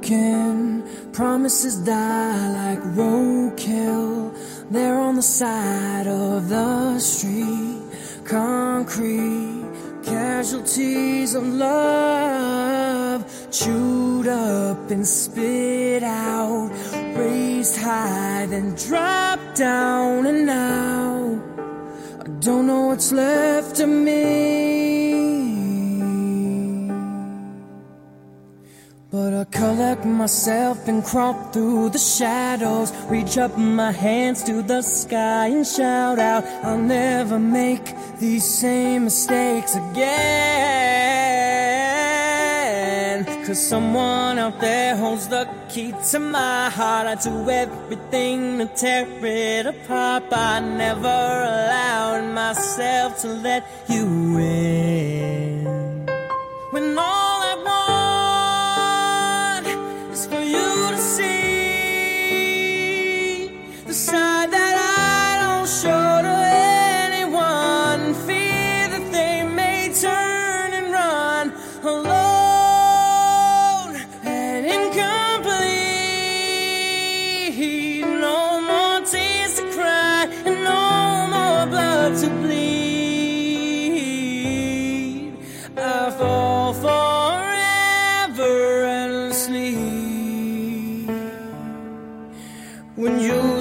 broken, promises die like roadkill. They're on the side of the street, concrete casualties of love, chewed up and spit out, raised high, then dropped down, and now I don't know what's left of me. look myself and crawl through the shadows. Reach up my hands to the sky and shout out, I'll never make these same mistakes again. Cause someone out there holds the key to my heart. I do everything to tear it apart, but I never allowed myself to let you in. When all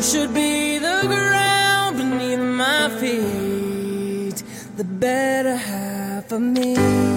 Should be the ground beneath my feet, the better half of me.